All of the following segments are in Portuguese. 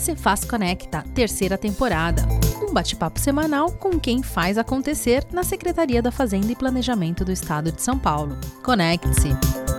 Cefaz Conecta, terceira temporada. Um bate-papo semanal com quem faz acontecer na Secretaria da Fazenda e Planejamento do Estado de São Paulo. Conecte-se!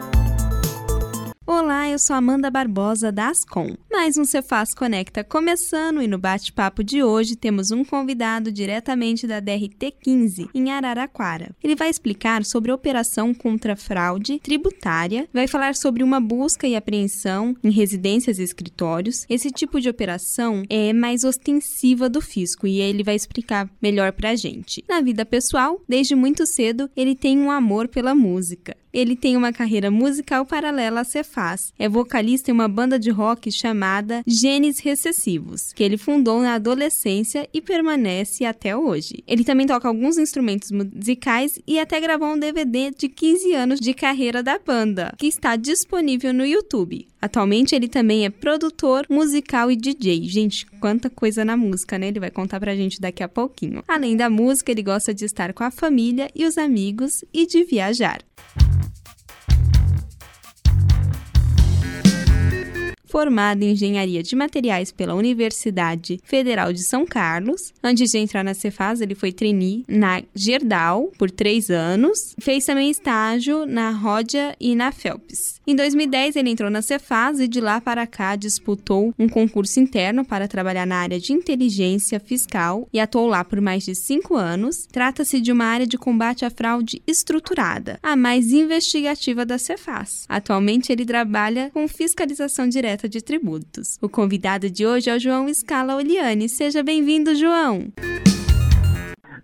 Olá, eu sou Amanda Barbosa da Ascom. Mais um Cefaz Conecta começando e no bate-papo de hoje temos um convidado diretamente da DRT 15 em Araraquara. Ele vai explicar sobre a operação contra fraude tributária, vai falar sobre uma busca e apreensão em residências e escritórios. Esse tipo de operação é mais ostensiva do fisco e ele vai explicar melhor pra gente. Na vida pessoal, desde muito cedo, ele tem um amor pela música. Ele tem uma carreira musical paralela à Cefaz. É vocalista em uma banda de rock chamada Genes Recessivos, que ele fundou na adolescência e permanece até hoje. Ele também toca alguns instrumentos musicais e até gravou um DVD de 15 anos de carreira da banda, que está disponível no YouTube. Atualmente ele também é produtor musical e DJ. Gente, quanta coisa na música, né? Ele vai contar pra gente daqui a pouquinho. Além da música, ele gosta de estar com a família e os amigos e de viajar. Formado em Engenharia de Materiais pela Universidade Federal de São Carlos. Antes de entrar na Cefaz, ele foi trainee na Gerdau por três anos. Fez também estágio na Rodia e na Phelps. Em 2010, ele entrou na Cefaz e de lá para cá disputou um concurso interno para trabalhar na área de inteligência fiscal e atuou lá por mais de cinco anos. Trata-se de uma área de combate à fraude estruturada, a mais investigativa da Cefaz. Atualmente, ele trabalha com fiscalização direta de tributos. O convidado de hoje é o João Scala Oliane. Seja bem-vindo, João!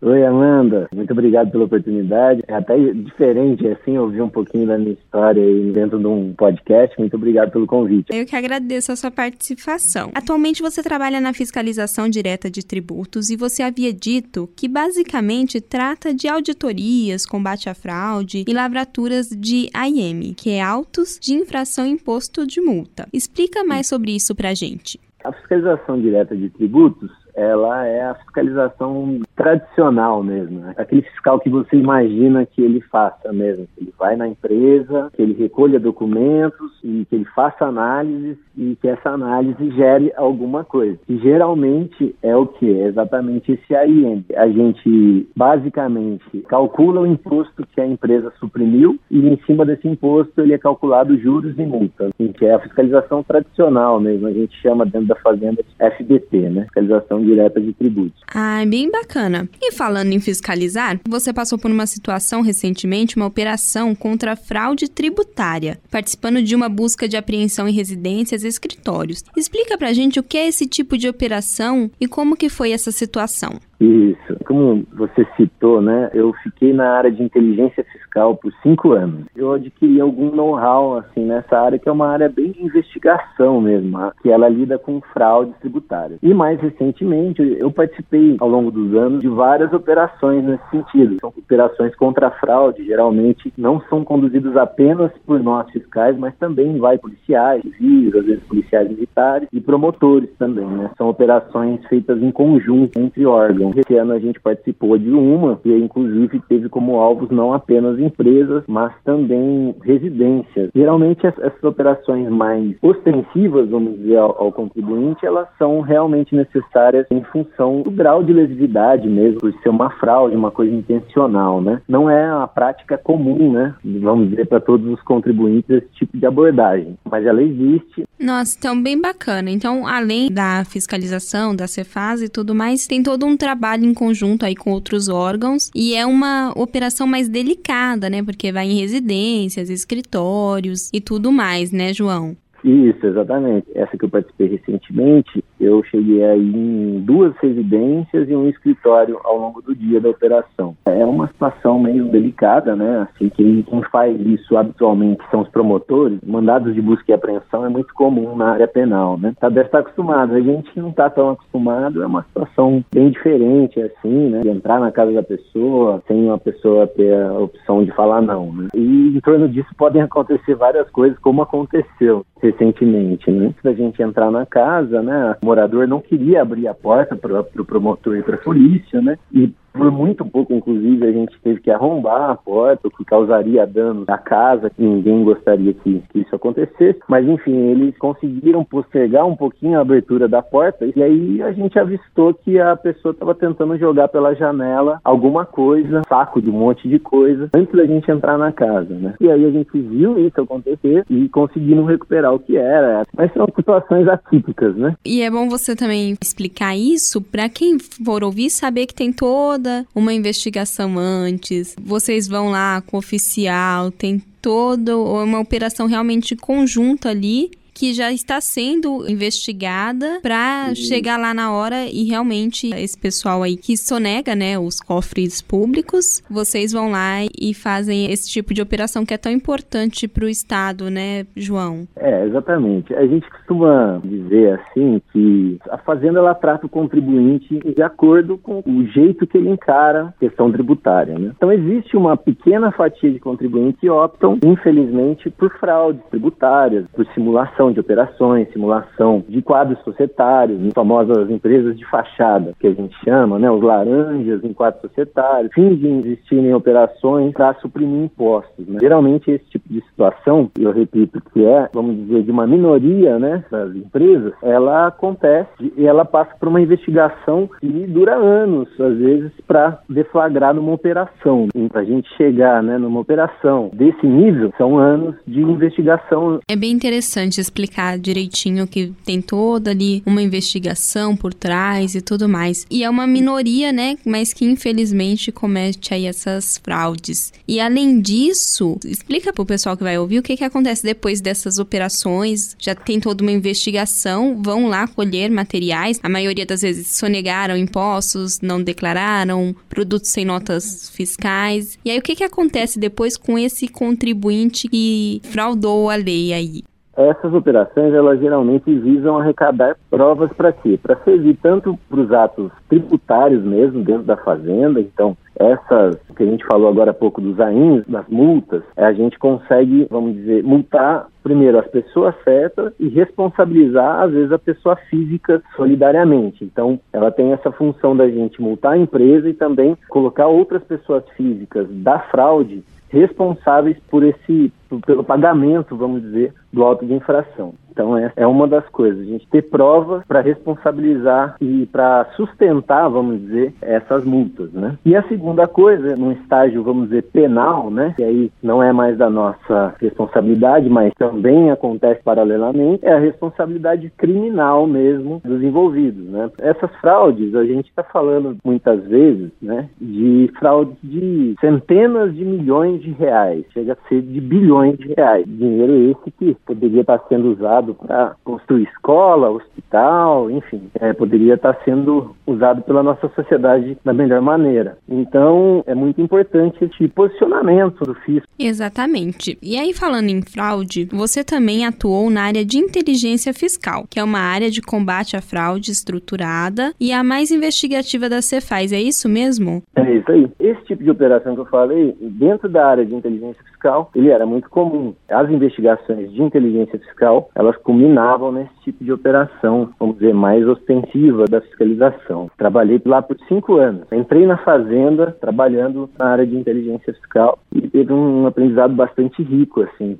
Oi, Amanda. Muito obrigado pela oportunidade. É até diferente, assim, ouvir um pouquinho da minha história aí dentro de um podcast. Muito obrigado pelo convite. Eu que agradeço a sua participação. Atualmente você trabalha na fiscalização direta de tributos e você havia dito que basicamente trata de auditorias, combate à fraude e lavraturas de AIM, que é autos de infração imposto de multa. Explica mais sobre isso pra gente. A fiscalização direta de tributos ela é a fiscalização tradicional mesmo, né? aquele fiscal que você imagina que ele faça mesmo, que ele vai na empresa, que ele recolha documentos e que ele faça análises e que essa análise gere alguma coisa. E geralmente é o que? É exatamente esse AIM. A gente basicamente calcula o imposto que a empresa suprimiu e em cima desse imposto ele é calculado juros e multas, que é a fiscalização tradicional mesmo, a gente chama dentro da fazenda de FBT, né? Fiscalização direta de tributos. Ah, bem bacana. E falando em fiscalizar, você passou por uma situação recentemente, uma operação contra a fraude tributária, participando de uma busca de apreensão em residências e escritórios. Explica pra gente o que é esse tipo de operação e como que foi essa situação. Isso. Como você citou, né? Eu fiquei na área de inteligência fiscal por cinco anos. Eu adquiri algum know-how assim nessa área que é uma área bem de investigação mesmo, que ela lida com fraude tributária. E mais recentemente, eu participei ao longo dos anos de várias operações nesse sentido. São operações contra a fraude, geralmente não são conduzidas apenas por nós fiscais, mas também vai policiais, civis, às vezes policiais militares e promotores também, né? São operações feitas em conjunto entre órgãos. Então, esse ano a gente participou de uma e, inclusive, teve como alvos não apenas empresas, mas também residências. Geralmente, essas operações mais ostensivas, vamos dizer, ao, ao contribuinte, elas são realmente necessárias em função do grau de lesividade mesmo, por ser uma fraude, uma coisa intencional, né? Não é a prática comum, né? Vamos dizer, para todos os contribuintes esse tipo de abordagem, mas ela existe. Nossa, então bem bacana. Então, além da fiscalização, da Cefaz e tudo mais, tem todo um trabalho trabalha em conjunto aí com outros órgãos e é uma operação mais delicada, né? Porque vai em residências, escritórios e tudo mais, né, João? Isso, exatamente. Essa que eu participei recentemente, eu cheguei aí em duas residências e um escritório ao longo do dia da operação. É uma situação meio delicada, né? Assim, quem, quem faz isso habitualmente são os promotores. Mandados de busca e apreensão é muito comum na área penal, né? Tá, deve estar acostumado. A gente não está tão acostumado, é uma situação bem diferente, assim, né? De entrar na casa da pessoa sem uma pessoa ter a opção de falar não, né? E em torno disso podem acontecer várias coisas, como aconteceu recentemente, né? Se a gente entrar na casa, né? Morador não queria abrir a porta para o pro promotor e para a polícia, né? E Por muito pouco, inclusive, a gente teve que arrombar a porta, o que causaria dano à casa, que ninguém gostaria que, que isso acontecesse. Mas, enfim, eles conseguiram postergar um pouquinho a abertura da porta e aí a gente avistou que a pessoa estava tentando jogar pela janela alguma coisa, saco de um monte de coisa, antes da gente entrar na casa, né? E aí a gente viu isso acontecer e conseguimos recuperar o que era. Mas são situações atípicas, né? E é bom você também explicar isso para quem for ouvir saber que tem toda uma investigação antes. Vocês vão lá com o oficial, tem toda uma operação realmente conjunta ali que já está sendo investigada para chegar lá na hora e realmente esse pessoal aí que sonega, né, os cofres públicos, vocês vão lá e fazem esse tipo de operação que é tão importante para o Estado, né, João? É, exatamente. A gente costuma dizer assim que a fazenda ela trata o contribuinte de acordo com o jeito que ele encara a questão tributária, né? Então existe uma pequena fatia de contribuintes que optam, infelizmente, por fraudes tributárias, por simulação simulação de operações, simulação de quadros societários, as famosas empresas de fachada, que a gente chama, né, os laranjas em quadros societários, fingem existir em operações para suprimir impostos. Né? Geralmente esse tipo de situação, eu repito que é, vamos dizer, de uma minoria né, das empresas, ela acontece e ela passa por uma investigação que dura anos, às vezes, para deflagrar numa operação. Para a gente chegar né, numa operação desse nível, são anos de investigação. É bem interessante explicar direitinho que tem toda ali uma investigação por trás e tudo mais. E é uma minoria, né, mas que infelizmente comete aí essas fraudes. E além disso, explica pro pessoal que vai ouvir o que que acontece depois dessas operações. Já tem toda uma investigação, vão lá colher materiais. A maioria das vezes sonegaram impostos, não declararam, produtos sem notas fiscais. E aí o que que acontece depois com esse contribuinte que fraudou a lei aí? Essas operações, elas geralmente visam arrecadar provas para quê? Para servir tanto para os atos tributários mesmo, dentro da fazenda, então essas que a gente falou agora há pouco dos AINs, das multas, a gente consegue, vamos dizer, multar primeiro as pessoas certas e responsabilizar, às vezes, a pessoa física solidariamente. Então, ela tem essa função da gente multar a empresa e também colocar outras pessoas físicas da fraude responsáveis por esse pelo pagamento, vamos dizer, do auto de infração. Então, essa é uma das coisas, a gente ter prova para responsabilizar e para sustentar, vamos dizer, essas multas, né? E a segunda coisa, num estágio, vamos dizer, penal, né? Que aí não é mais da nossa responsabilidade, mas também acontece paralelamente, é a responsabilidade criminal mesmo dos envolvidos, né? Essas fraudes, a gente está falando muitas vezes, né? De fraudes de centenas de milhões de reais, chega a ser de bilhões de reais. Dinheiro esse que poderia estar sendo usado usado para construir escola, hospital, enfim, é, poderia estar sendo usado pela nossa sociedade da melhor maneira. Então, é muito importante esse posicionamento do fisco. Exatamente. E aí, falando em fraude, você também atuou na área de inteligência fiscal, que é uma área de combate à fraude estruturada e a mais investigativa da Cefaz, é isso mesmo? É isso aí. Esse tipo de operação que eu falei, dentro da área de inteligência fiscal, ele era muito comum. As investigações de inteligência fiscal, elas culminavam nesse tipo de operação, vamos dizer, mais ostensiva da fiscalização. Trabalhei lá por cinco anos. Entrei na fazenda, trabalhando na área de inteligência fiscal e teve um aprendizado bastante rico, assim.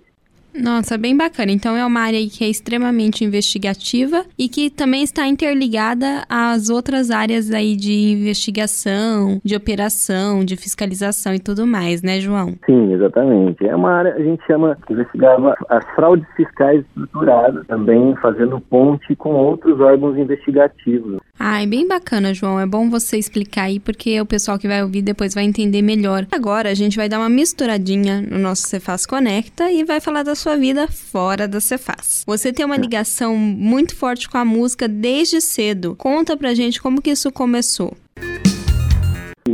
Nossa, bem bacana. Então é uma área que é extremamente investigativa e que também está interligada às outras áreas aí de investigação, de operação, de fiscalização e tudo mais, né, João? Sim, exatamente. É uma área, a gente chama, investigava as fraudes fiscais estruturadas, também fazendo ponte com outros órgãos investigativos. Ah, é bem bacana, João. É bom você explicar aí, porque o pessoal que vai ouvir depois vai entender melhor. Agora a gente vai dar uma misturadinha no nosso Cefaz Conecta e vai falar da sua vida fora da Cefaz. Você tem uma ligação muito forte com a música desde cedo. Conta pra gente como que isso começou. Me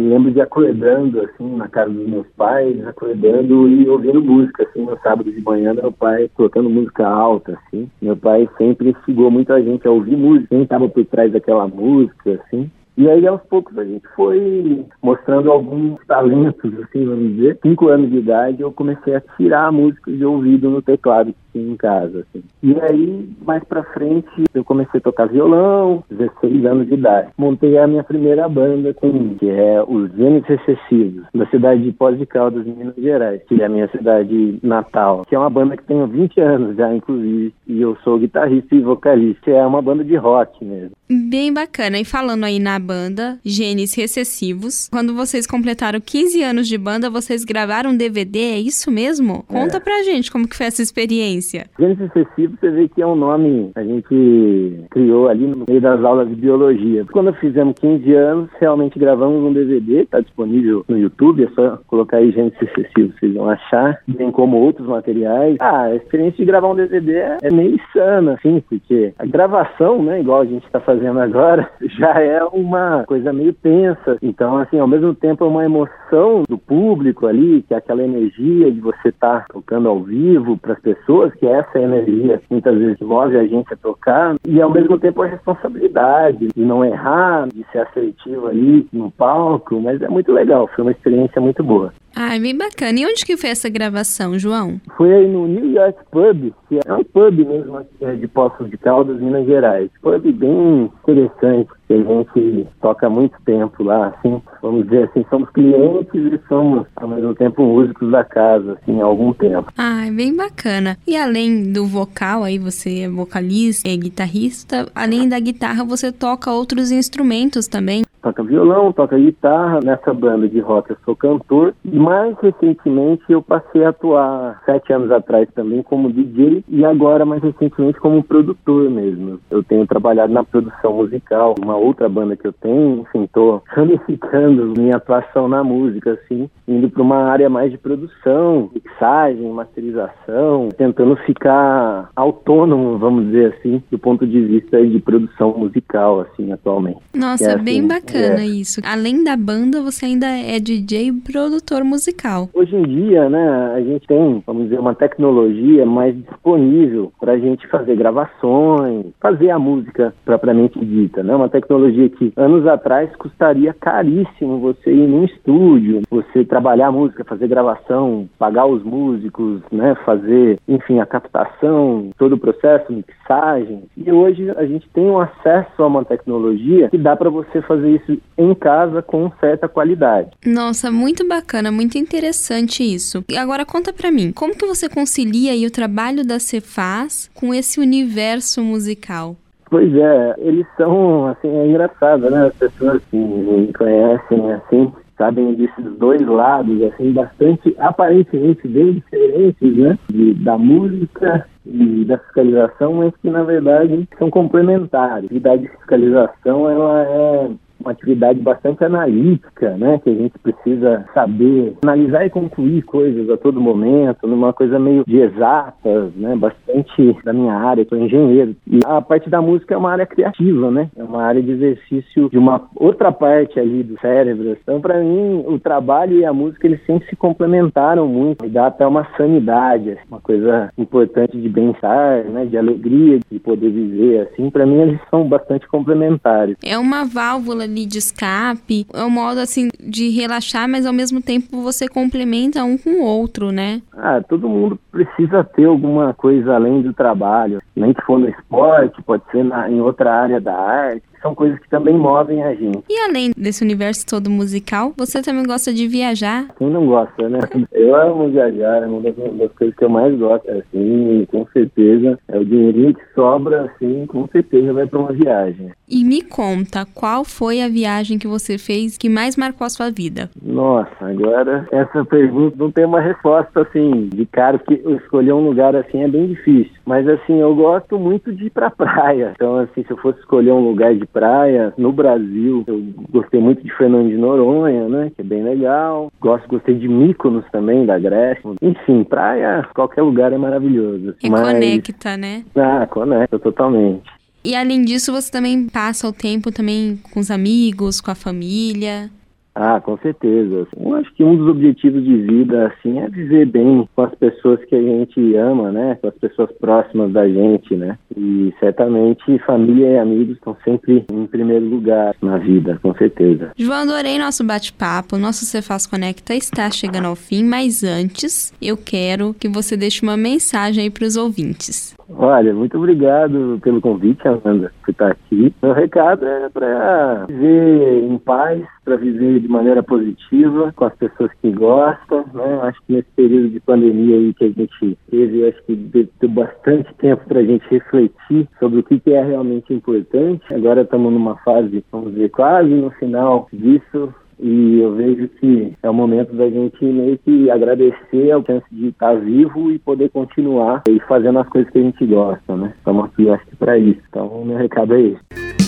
lembro de acordando, assim, na casa dos meus pais, acordando e ouvindo música, assim, no sábado de manhã, meu pai colocando música alta, assim. Meu pai sempre instigou muito a gente a ouvir música, quem estava por trás daquela música, assim. E aí, aos poucos, a gente foi mostrando alguns talentos, assim, vamos dizer. Cinco anos de idade, eu comecei a tirar músicas de ouvido no teclado que tinha em casa, assim. E aí, mais pra frente, eu comecei a tocar violão, 16 anos de idade. Montei a minha primeira banda, com, que é os Gênesis Recessivos, da cidade de Pós de Caldas, Minas Gerais, que é a minha cidade natal, que é uma banda que tem 20 anos já, inclusive, e eu sou guitarrista e vocalista. É uma banda de rock mesmo. Bem bacana. E falando aí na banda Genes Recessivos. Quando vocês completaram 15 anos de banda, vocês gravaram um DVD, é isso mesmo? Conta é. pra gente como que foi essa experiência. Genes Recessivos, você vê que é um nome a gente criou ali no meio das aulas de biologia. Quando fizemos 15 anos, realmente gravamos um DVD, tá disponível no YouTube, é só colocar aí Genes Recessivos, vocês vão achar, bem como outros materiais. Ah, a experiência de gravar um DVD é meio insana, assim, porque a gravação, né, igual a gente tá fazendo agora, já é uma coisa meio tensa. Então, assim, ao mesmo tempo é uma emoção do público ali, que é aquela energia de você estar tá tocando ao vivo para as pessoas, que é essa energia muitas vezes move a gente a tocar, e ao mesmo tempo a responsabilidade de não errar, de ser assertivo ali no palco, mas é muito legal, foi uma experiência muito boa. Ah, bem bacana. E onde que foi essa gravação, João? Foi aí no New York Pub, que é um pub mesmo é de Poços de Caldas, Minas Gerais. Pub bem interessante, que a gente toca há muito tempo lá, assim, vamos dizer assim, somos clientes e somos, ao mesmo tempo, músicos da casa, assim, há algum tempo. Ah, bem bacana. E além do vocal, aí você é vocalista, é guitarrista, além da guitarra, você toca outros instrumentos também? toca violão, toca guitarra. Nessa banda de rock eu sou cantor. E mais recentemente eu passei a atuar sete anos atrás também como DJ e agora mais recentemente como produtor mesmo. Eu tenho trabalhado na produção musical, uma outra banda que eu tenho, enfim, tô ramificando minha atuação na música, assim, indo para uma área mais de produção, mixagem, masterização, tentando ficar autônomo, vamos dizer assim, do ponto de vista de produção musical, assim, atualmente. Nossa, é, assim, bem bacana bacana é. isso. Além da banda, você ainda é DJ e produtor musical. Hoje em dia, né, a gente tem, vamos dizer, uma tecnologia mais disponível para a gente fazer gravações, fazer a música propriamente dita, né? Uma tecnologia que anos atrás custaria caríssimo você ir num estúdio, você trabalhar a música, fazer gravação, pagar os músicos, né, fazer, enfim, a captação, todo o processo, mixagem. E hoje a gente tem um acesso a uma tecnologia que dá para você fazer isso em casa com certa qualidade. Nossa, muito bacana, muito interessante isso. E agora conta para mim, como que você concilia o trabalho da Cefaz com esse universo musical? Pois é, eles são, assim, é engraçado, né? As pessoas que me conhecem, assim, sabem desses dois lados, assim, bastante, aparentemente bem diferentes, né? De, da música e da fiscalização, mas que, na verdade, são complementares. A atividade de fiscalização, ela é uma atividade bastante analítica, né? Que a gente precisa saber analisar e concluir coisas a todo momento, numa coisa meio de exatas, né? Bastante da minha área, sou engenheiro. E a parte da música é uma área criativa, né? É uma área de exercício de uma outra parte ali do cérebro. Então, para mim, o trabalho e a música eles sempre se complementaram muito. E dá até uma sanidade, assim, uma coisa importante de bem-estar, né? De alegria, de poder viver. Assim, para mim, eles são bastante complementares. É uma válvula ali de escape, é um modo assim de relaxar, mas ao mesmo tempo você complementa um com o outro, né? Ah, todo mundo precisa ter alguma coisa além do trabalho, nem que for no esporte, pode ser na, em outra área da arte são coisas que também movem a gente. E além desse universo todo musical, você também gosta de viajar? Quem não gosta, né? Eu amo viajar, é uma das, das, coisas que eu mais gosto, assim, com certeza. É o dinheirinho que sobra, assim, com certeza vai para uma viagem. E me conta, qual foi a viagem que você fez que mais marcou a sua vida? Nossa, agora essa pergunta não tem uma resposta, assim, de cara, que escolher um lugar assim é bem difícil. Mas, assim, eu gosto muito de ir pra praia. Então, assim, se eu fosse escolher um lugar de praia no Brasil. Eu gostei muito de Fernando de Noronha, né? Que é bem legal. Gosto, gostei de Mykonos também, da Grécia. Enfim, praia, qualquer lugar é maravilhoso. E Mas... conecta, né? Ah, conecta totalmente. E além disso, você também passa o tempo também com os amigos, com a família? Ah, com certeza. Eu acho que um dos objetivos de vida, assim, é viver bem com as pessoas que a gente ama, né? Com as pessoas próximas da gente, né? E certamente família e amigos estão sempre em primeiro lugar na vida, com certeza. João, adorei nosso bate-papo. Nosso Cefaz Conecta está chegando ao fim, mas antes eu quero que você deixe uma mensagem aí para os ouvintes. Olha, muito obrigado pelo convite, Amanda, por estar aqui. Meu recado é para viver em paz, para viver de maneira positiva com as pessoas que gostam, né? Acho que nesse período de pandemia aí que a gente teve, acho que deu bastante tempo para a gente refletir sobre o que, que é realmente importante. Agora estamos numa fase, vamos dizer, quase no final disso, e eu vejo que é o momento da gente meio que agradecer a chance de estar vivo e poder continuar e fazendo as coisas que a gente gosta, né? Estamos aqui, acho que para isso. Então, meu recado é esse.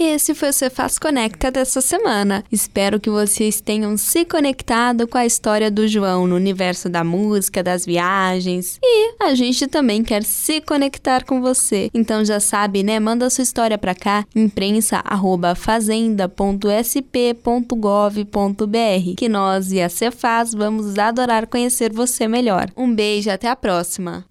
Esse foi o Cefaz Conecta dessa semana. Espero que vocês tenham se conectado com a história do João no universo da música, das viagens. E a gente também quer se conectar com você. Então já sabe, né? Manda sua história para cá, imprensa@fazenda.sp.gov.br, que nós e a Cefaz vamos adorar conhecer você melhor. Um beijo, até a próxima.